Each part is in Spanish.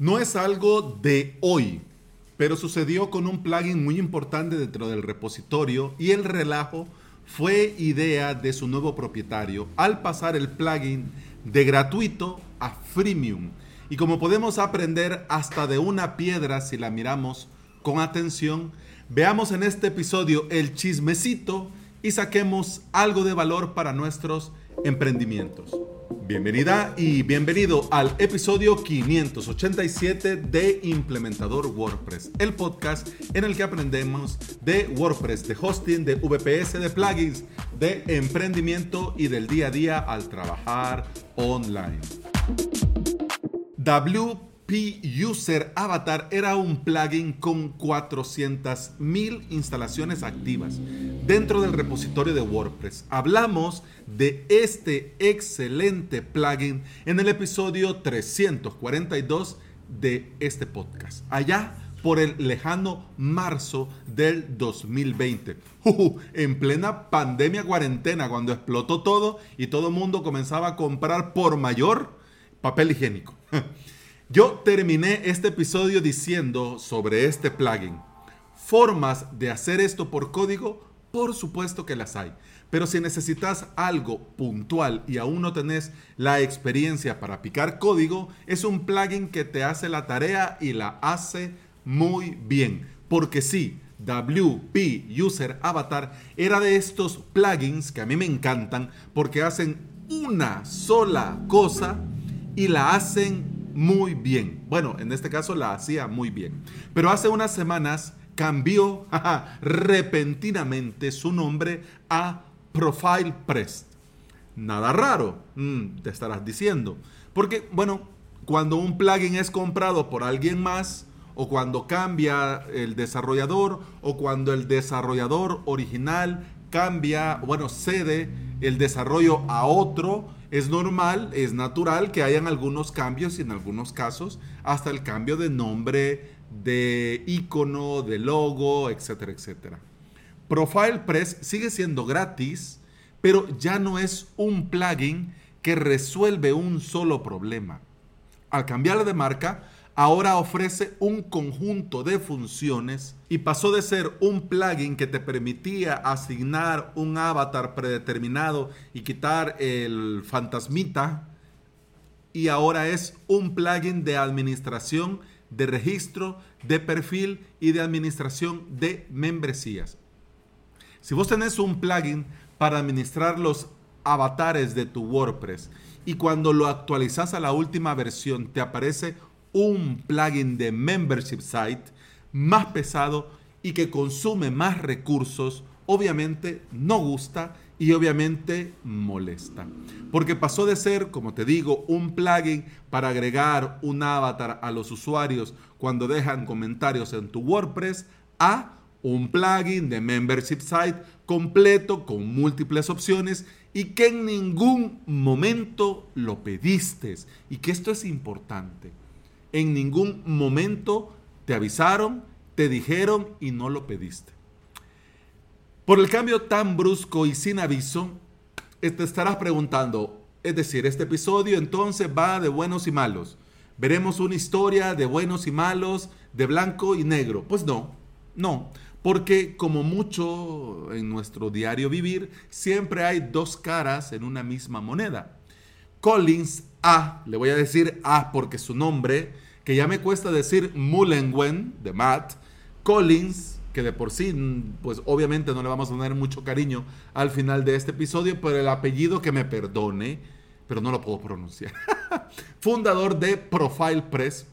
No es algo de hoy, pero sucedió con un plugin muy importante dentro del repositorio y el relajo fue idea de su nuevo propietario al pasar el plugin de gratuito a freemium. Y como podemos aprender hasta de una piedra si la miramos con atención, veamos en este episodio el chismecito y saquemos algo de valor para nuestros emprendimientos. Bienvenida y bienvenido al episodio 587 de Implementador WordPress, el podcast en el que aprendemos de WordPress, de hosting, de VPS, de plugins, de emprendimiento y del día a día al trabajar online. W P-User Avatar era un plugin con 400.000 instalaciones activas dentro del repositorio de WordPress. Hablamos de este excelente plugin en el episodio 342 de este podcast. Allá por el lejano marzo del 2020. en plena pandemia cuarentena, cuando explotó todo y todo el mundo comenzaba a comprar por mayor papel higiénico. Yo terminé este episodio diciendo sobre este plugin. Formas de hacer esto por código, por supuesto que las hay. Pero si necesitas algo puntual y aún no tenés la experiencia para picar código, es un plugin que te hace la tarea y la hace muy bien. Porque sí, WP User Avatar era de estos plugins que a mí me encantan porque hacen una sola cosa y la hacen muy bien. Bueno, en este caso la hacía muy bien. Pero hace unas semanas cambió repentinamente su nombre a Profile Press. Nada raro, mm, te estarás diciendo. Porque, bueno, cuando un plugin es comprado por alguien más, o cuando cambia el desarrollador, o cuando el desarrollador original cambia, bueno, cede el desarrollo a otro, es normal, es natural que hayan algunos cambios y en algunos casos hasta el cambio de nombre, de icono, de logo, etcétera, etcétera. Profile Press sigue siendo gratis, pero ya no es un plugin que resuelve un solo problema. Al cambiar de marca, ahora ofrece un conjunto de funciones y pasó de ser un plugin que te permitía asignar un avatar predeterminado y quitar el fantasmita y ahora es un plugin de administración de registro, de perfil y de administración de membresías. Si vos tenés un plugin para administrar los avatares de tu WordPress y cuando lo actualizas a la última versión te aparece un plugin de membership site más pesado y que consume más recursos, obviamente no gusta y obviamente molesta. Porque pasó de ser, como te digo, un plugin para agregar un avatar a los usuarios cuando dejan comentarios en tu WordPress a un plugin de membership site completo con múltiples opciones y que en ningún momento lo pediste. Y que esto es importante. En ningún momento te avisaron, te dijeron y no lo pediste. Por el cambio tan brusco y sin aviso, te estarás preguntando, es decir, este episodio entonces va de buenos y malos. Veremos una historia de buenos y malos, de blanco y negro. Pues no, no, porque como mucho en nuestro diario vivir, siempre hay dos caras en una misma moneda. Collins A, le voy a decir A porque su nombre, que ya me cuesta decir Mullenwen de Matt, Collins, que de por sí, pues obviamente no le vamos a tener mucho cariño al final de este episodio, pero el apellido que me perdone, pero no lo puedo pronunciar. Fundador de Profile Press,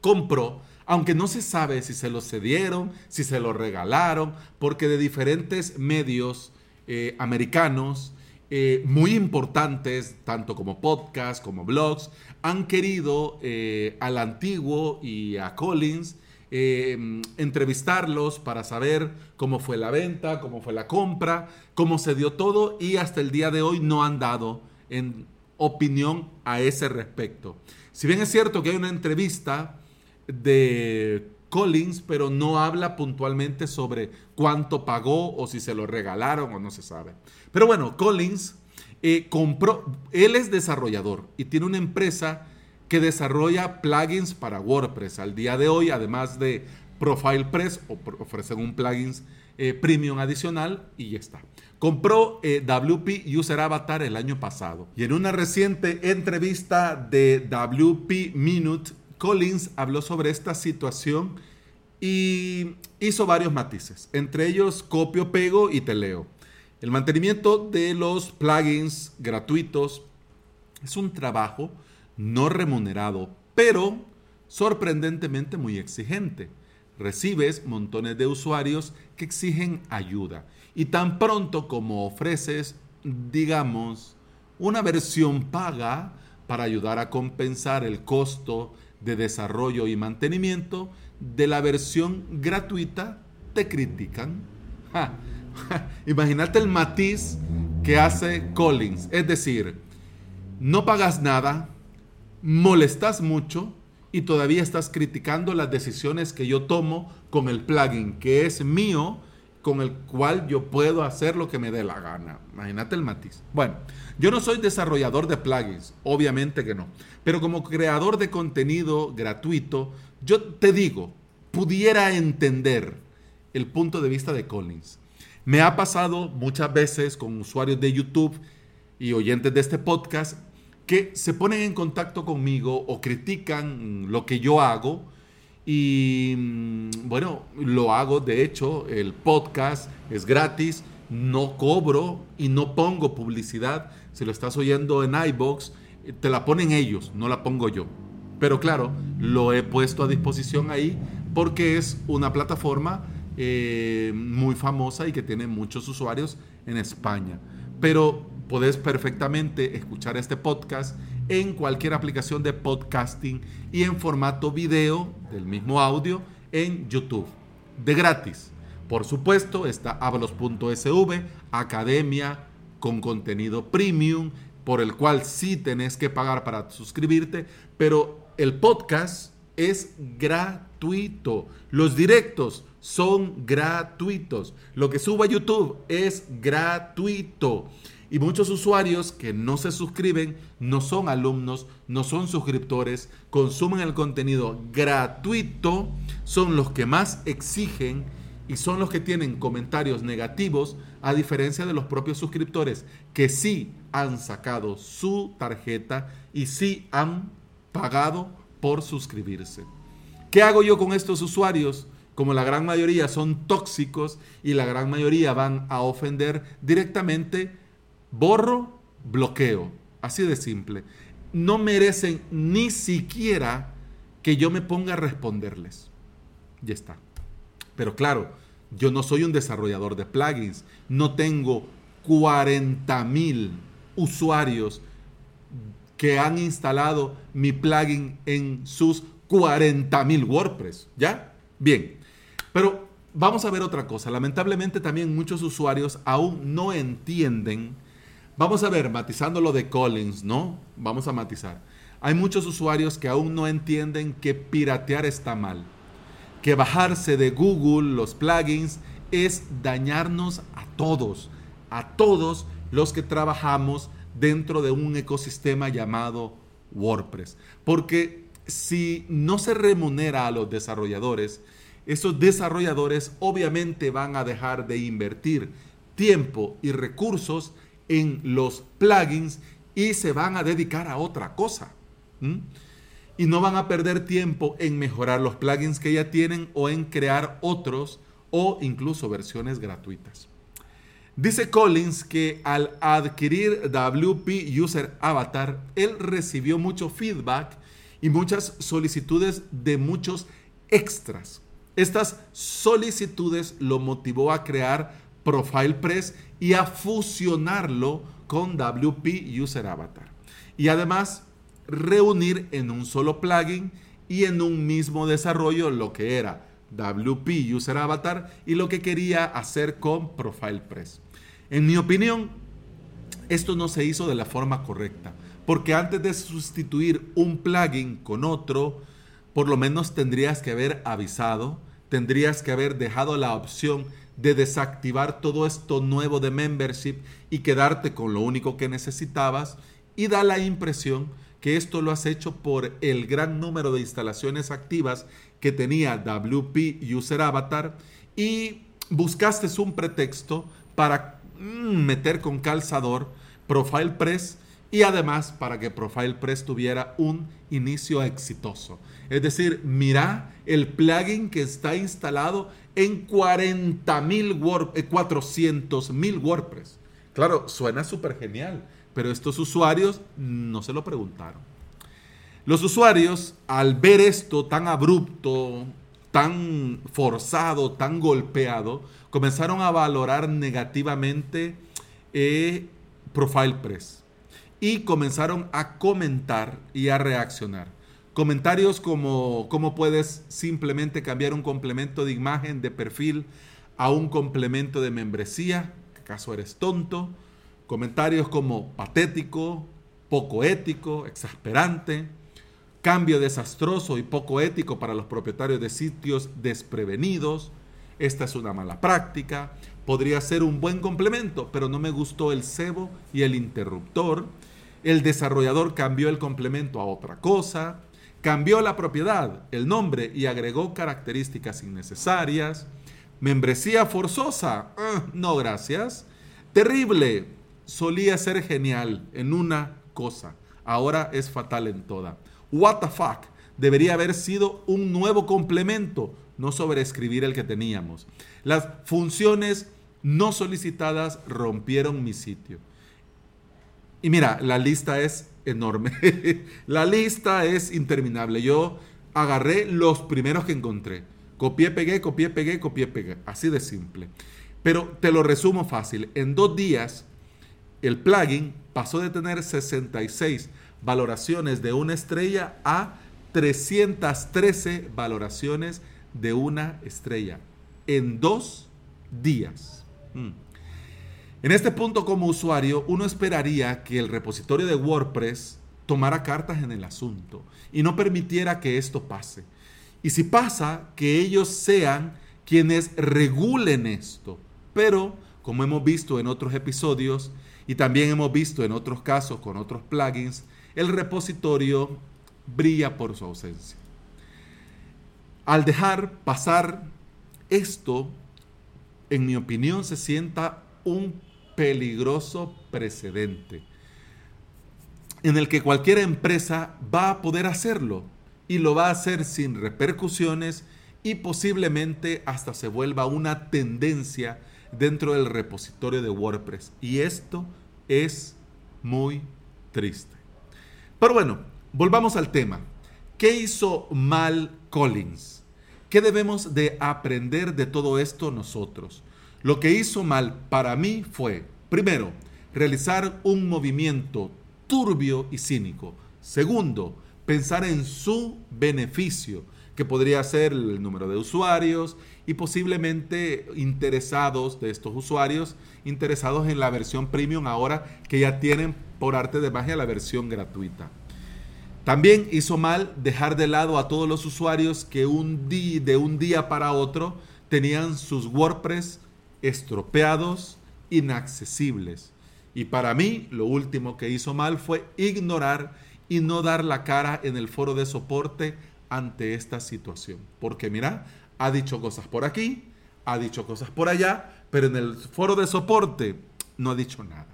compró, aunque no se sabe si se lo cedieron, si se lo regalaron, porque de diferentes medios eh, americanos, eh, muy importantes, tanto como podcast como blogs, han querido eh, al antiguo y a Collins eh, entrevistarlos para saber cómo fue la venta, cómo fue la compra, cómo se dio todo y hasta el día de hoy no han dado en opinión a ese respecto. Si bien es cierto que hay una entrevista de Collins, pero no habla puntualmente sobre cuánto pagó o si se lo regalaron o no se sabe. Pero bueno, Collins eh, compró, él es desarrollador y tiene una empresa que desarrolla plugins para WordPress. Al día de hoy, además de ProfilePress, ofrecen un plugins eh, premium adicional y ya está. Compró eh, WP User Avatar el año pasado y en una reciente entrevista de WP Minute, Collins habló sobre esta situación y hizo varios matices, entre ellos copio, pego y te leo. El mantenimiento de los plugins gratuitos es un trabajo no remunerado, pero sorprendentemente muy exigente. Recibes montones de usuarios que exigen ayuda y tan pronto como ofreces, digamos, una versión paga para ayudar a compensar el costo de desarrollo y mantenimiento de la versión gratuita, te critican. Imagínate el matiz que hace Collins. Es decir, no pagas nada, molestas mucho y todavía estás criticando las decisiones que yo tomo con el plugin que es mío, con el cual yo puedo hacer lo que me dé la gana. Imagínate el matiz. Bueno, yo no soy desarrollador de plugins, obviamente que no, pero como creador de contenido gratuito, yo te digo, pudiera entender el punto de vista de Collins. Me ha pasado muchas veces con usuarios de YouTube y oyentes de este podcast que se ponen en contacto conmigo o critican lo que yo hago. Y mm, bueno, lo hago, de hecho, el podcast es gratis, no cobro y no pongo publicidad. Si lo estás oyendo en iBox, te la ponen ellos, no la pongo yo. Pero claro, lo he puesto a disposición ahí porque es una plataforma eh, muy famosa y que tiene muchos usuarios en España. Pero podés perfectamente escuchar este podcast en cualquier aplicación de podcasting y en formato video del mismo audio en YouTube, de gratis. Por supuesto, está avalos.sv, academia con contenido premium, por el cual sí tenés que pagar para suscribirte, pero el podcast es gratuito. Los directos son gratuitos. Lo que subo a YouTube es gratuito. Y muchos usuarios que no se suscriben no son alumnos, no son suscriptores, consumen el contenido gratuito, son los que más exigen y son los que tienen comentarios negativos, a diferencia de los propios suscriptores que sí han sacado su tarjeta y sí han pagado por suscribirse. ¿Qué hago yo con estos usuarios? Como la gran mayoría son tóxicos y la gran mayoría van a ofender directamente, borro, bloqueo. Así de simple. No merecen ni siquiera que yo me ponga a responderles. Ya está. Pero claro, yo no soy un desarrollador de plugins. No tengo 40 mil usuarios que han instalado mi plugin en sus 40.000 WordPress. ¿Ya? Bien. Pero vamos a ver otra cosa. Lamentablemente también muchos usuarios aún no entienden. Vamos a ver, matizando lo de Collins, ¿no? Vamos a matizar. Hay muchos usuarios que aún no entienden que piratear está mal. Que bajarse de Google los plugins es dañarnos a todos. A todos los que trabajamos dentro de un ecosistema llamado WordPress. Porque si no se remunera a los desarrolladores, esos desarrolladores obviamente van a dejar de invertir tiempo y recursos en los plugins y se van a dedicar a otra cosa. Y no van a perder tiempo en mejorar los plugins que ya tienen o en crear otros o incluso versiones gratuitas. Dice Collins que al adquirir WP User Avatar, él recibió mucho feedback y muchas solicitudes de muchos extras. Estas solicitudes lo motivó a crear ProfilePress y a fusionarlo con WP User Avatar. Y además reunir en un solo plugin y en un mismo desarrollo lo que era WP User Avatar y lo que quería hacer con ProfilePress. En mi opinión, esto no se hizo de la forma correcta, porque antes de sustituir un plugin con otro, por lo menos tendrías que haber avisado, tendrías que haber dejado la opción de desactivar todo esto nuevo de membership y quedarte con lo único que necesitabas y da la impresión que esto lo has hecho por el gran número de instalaciones activas que tenía WP User Avatar y buscaste un pretexto para mm, meter con calzador Profile Press y además para que Profile Press tuviera un inicio exitoso. Es decir, mira el plugin que está instalado en 40 mil 400 mil WordPress. Claro, suena súper genial, pero estos usuarios no se lo preguntaron. Los usuarios, al ver esto tan abrupto, tan forzado, tan golpeado, comenzaron a valorar negativamente eh, Profile Press y comenzaron a comentar y a reaccionar. Comentarios como cómo puedes simplemente cambiar un complemento de imagen de perfil a un complemento de membresía, ¿acaso eres tonto? Comentarios como patético, poco ético, exasperante, cambio desastroso y poco ético para los propietarios de sitios desprevenidos, esta es una mala práctica, podría ser un buen complemento, pero no me gustó el cebo y el interruptor, el desarrollador cambió el complemento a otra cosa, cambió la propiedad, el nombre y agregó características innecesarias, membresía forzosa, ah, no gracias, terrible, solía ser genial en una cosa, ahora es fatal en toda. What the fuck, debería haber sido un nuevo complemento, no sobreescribir el que teníamos. Las funciones no solicitadas rompieron mi sitio. Y mira, la lista es enorme. la lista es interminable. Yo agarré los primeros que encontré. Copié, pegué, copié, pegué, copié, pegué. Así de simple. Pero te lo resumo fácil. En dos días, el plugin pasó de tener 66 valoraciones de una estrella a 313 valoraciones de una estrella. En dos días. Mm. En este punto como usuario, uno esperaría que el repositorio de WordPress tomara cartas en el asunto y no permitiera que esto pase. Y si pasa, que ellos sean quienes regulen esto. Pero, como hemos visto en otros episodios y también hemos visto en otros casos con otros plugins, el repositorio brilla por su ausencia. Al dejar pasar esto, en mi opinión, se sienta un peligroso precedente en el que cualquier empresa va a poder hacerlo y lo va a hacer sin repercusiones y posiblemente hasta se vuelva una tendencia dentro del repositorio de WordPress. Y esto es muy triste. Pero bueno, volvamos al tema. ¿Qué hizo mal Collins? ¿Qué debemos de aprender de todo esto nosotros? Lo que hizo mal para mí fue, primero, realizar un movimiento turbio y cínico. Segundo, pensar en su beneficio, que podría ser el número de usuarios y posiblemente interesados de estos usuarios, interesados en la versión premium ahora que ya tienen por arte de magia la versión gratuita. También hizo mal dejar de lado a todos los usuarios que un día, de un día para otro tenían sus WordPress estropeados, inaccesibles. Y para mí, lo último que hizo mal fue ignorar y no dar la cara en el foro de soporte ante esta situación. Porque mira, ha dicho cosas por aquí, ha dicho cosas por allá, pero en el foro de soporte no ha dicho nada.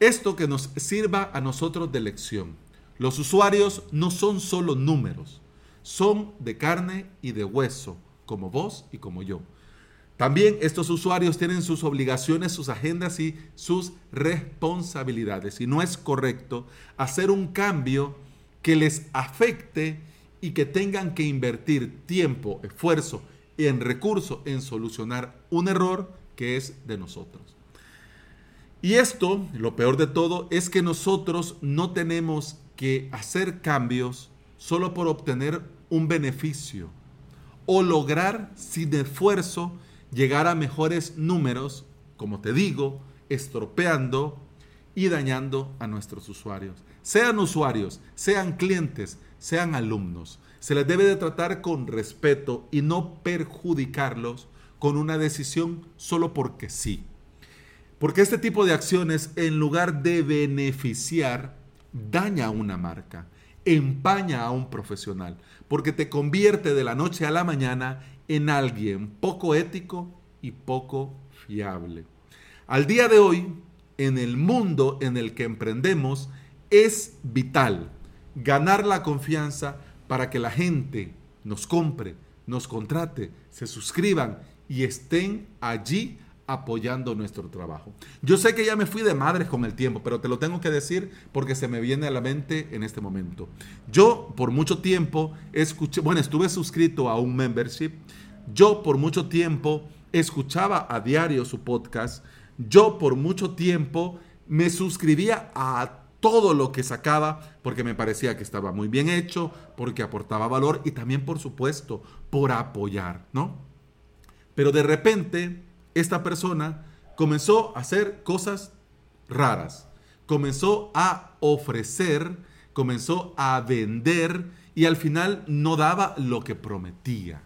Esto que nos sirva a nosotros de lección. Los usuarios no son solo números, son de carne y de hueso, como vos y como yo. También estos usuarios tienen sus obligaciones, sus agendas y sus responsabilidades. Y no es correcto hacer un cambio que les afecte y que tengan que invertir tiempo, esfuerzo y en recursos en solucionar un error que es de nosotros. Y esto, lo peor de todo, es que nosotros no tenemos que hacer cambios solo por obtener un beneficio o lograr sin esfuerzo llegar a mejores números, como te digo, estropeando y dañando a nuestros usuarios. Sean usuarios, sean clientes, sean alumnos. Se les debe de tratar con respeto y no perjudicarlos con una decisión solo porque sí. Porque este tipo de acciones, en lugar de beneficiar, daña a una marca, empaña a un profesional, porque te convierte de la noche a la mañana en alguien poco ético y poco fiable. Al día de hoy, en el mundo en el que emprendemos, es vital ganar la confianza para que la gente nos compre, nos contrate, se suscriban y estén allí apoyando nuestro trabajo. Yo sé que ya me fui de madres con el tiempo, pero te lo tengo que decir porque se me viene a la mente en este momento. Yo por mucho tiempo escuché, bueno, estuve suscrito a un membership. Yo por mucho tiempo escuchaba a diario su podcast. Yo por mucho tiempo me suscribía a todo lo que sacaba porque me parecía que estaba muy bien hecho, porque aportaba valor y también, por supuesto, por apoyar, ¿no? Pero de repente, esta persona comenzó a hacer cosas raras, comenzó a ofrecer, comenzó a vender y al final no daba lo que prometía.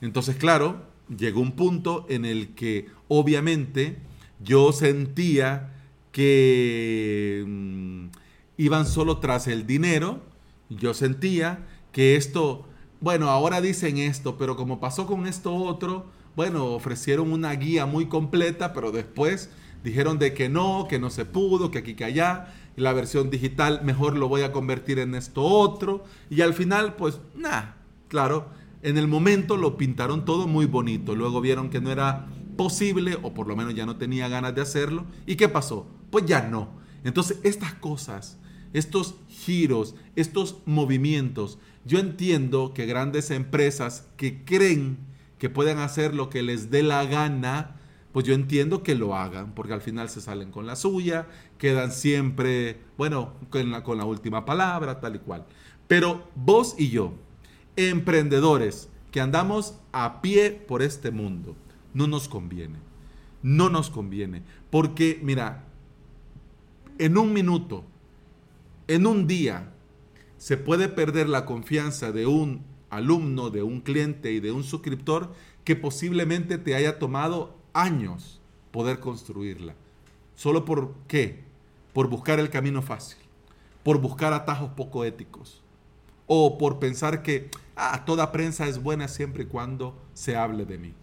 Entonces, claro, llegó un punto en el que obviamente yo sentía que mm, iban solo tras el dinero. Yo sentía que esto, bueno, ahora dicen esto, pero como pasó con esto otro, bueno, ofrecieron una guía muy completa, pero después dijeron de que no, que no se pudo, que aquí, que allá, y la versión digital mejor lo voy a convertir en esto otro, y al final, pues, nada, claro, en el momento lo pintaron todo muy bonito, luego vieron que no era posible, o por lo menos ya no tenía ganas de hacerlo, ¿y qué pasó? Pues ya no. Entonces, estas cosas, estos giros, estos movimientos, yo entiendo que grandes empresas que creen que pueden hacer lo que les dé la gana, pues yo entiendo que lo hagan, porque al final se salen con la suya, quedan siempre, bueno, con la última palabra, tal y cual. Pero vos y yo, emprendedores que andamos a pie por este mundo, no nos conviene. No nos conviene. Porque, mira, en un minuto, en un día, se puede perder la confianza de un alumno, de un cliente y de un suscriptor que posiblemente te haya tomado años poder construirla. ¿Solo por qué? Por buscar el camino fácil, por buscar atajos poco éticos o por pensar que ah, toda prensa es buena siempre y cuando se hable de mí.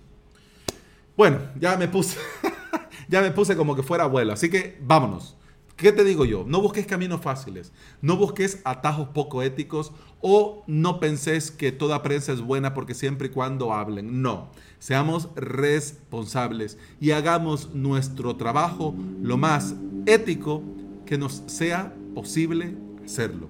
Bueno, ya me puse, ya me puse como que fuera abuelo, así que vámonos. ¿Qué te digo yo? No busques caminos fáciles, no busques atajos poco éticos o no penses que toda prensa es buena porque siempre y cuando hablen. No, seamos responsables y hagamos nuestro trabajo lo más ético que nos sea posible hacerlo.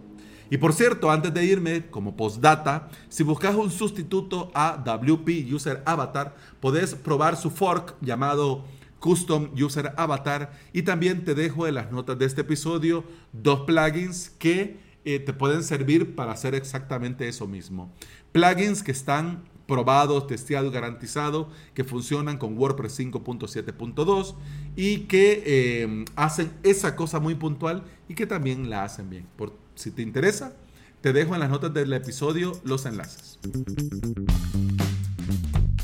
Y por cierto, antes de irme, como postdata, si buscas un sustituto a WP User Avatar, podés probar su fork llamado Custom User Avatar. Y también te dejo en las notas de este episodio dos plugins que eh, te pueden servir para hacer exactamente eso mismo. Plugins que están probados, testeados garantizados, que funcionan con WordPress 5.7.2 y que eh, hacen esa cosa muy puntual y que también la hacen bien. Por, si te interesa, te dejo en las notas del episodio los enlaces.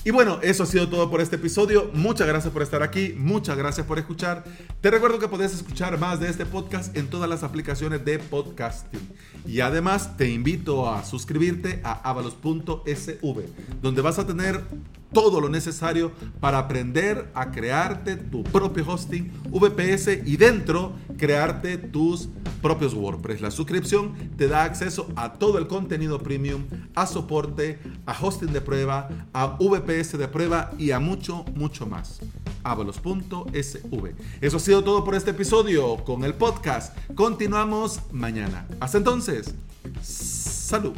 Y bueno, eso ha sido todo por este episodio. Muchas gracias por estar aquí, muchas gracias por escuchar. Te recuerdo que puedes escuchar más de este podcast en todas las aplicaciones de podcasting. Y además te invito a suscribirte a avalos.sv, donde vas a tener todo lo necesario para aprender a crearte tu propio hosting VPS y dentro crearte tus propios WordPress. La suscripción te da acceso a todo el contenido premium, a soporte, a hosting de prueba, a VPS de prueba y a mucho, mucho más. avalos.sv. Eso ha sido todo por este episodio con el podcast. Continuamos mañana. Hasta entonces, salud.